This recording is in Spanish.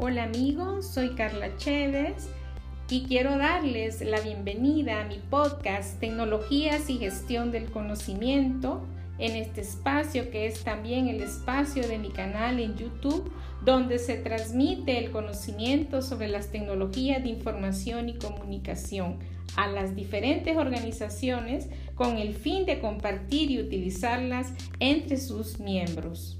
Hola amigos, soy Carla Chévez y quiero darles la bienvenida a mi podcast Tecnologías y Gestión del Conocimiento en este espacio que es también el espacio de mi canal en YouTube donde se transmite el conocimiento sobre las tecnologías de información y comunicación a las diferentes organizaciones con el fin de compartir y utilizarlas entre sus miembros.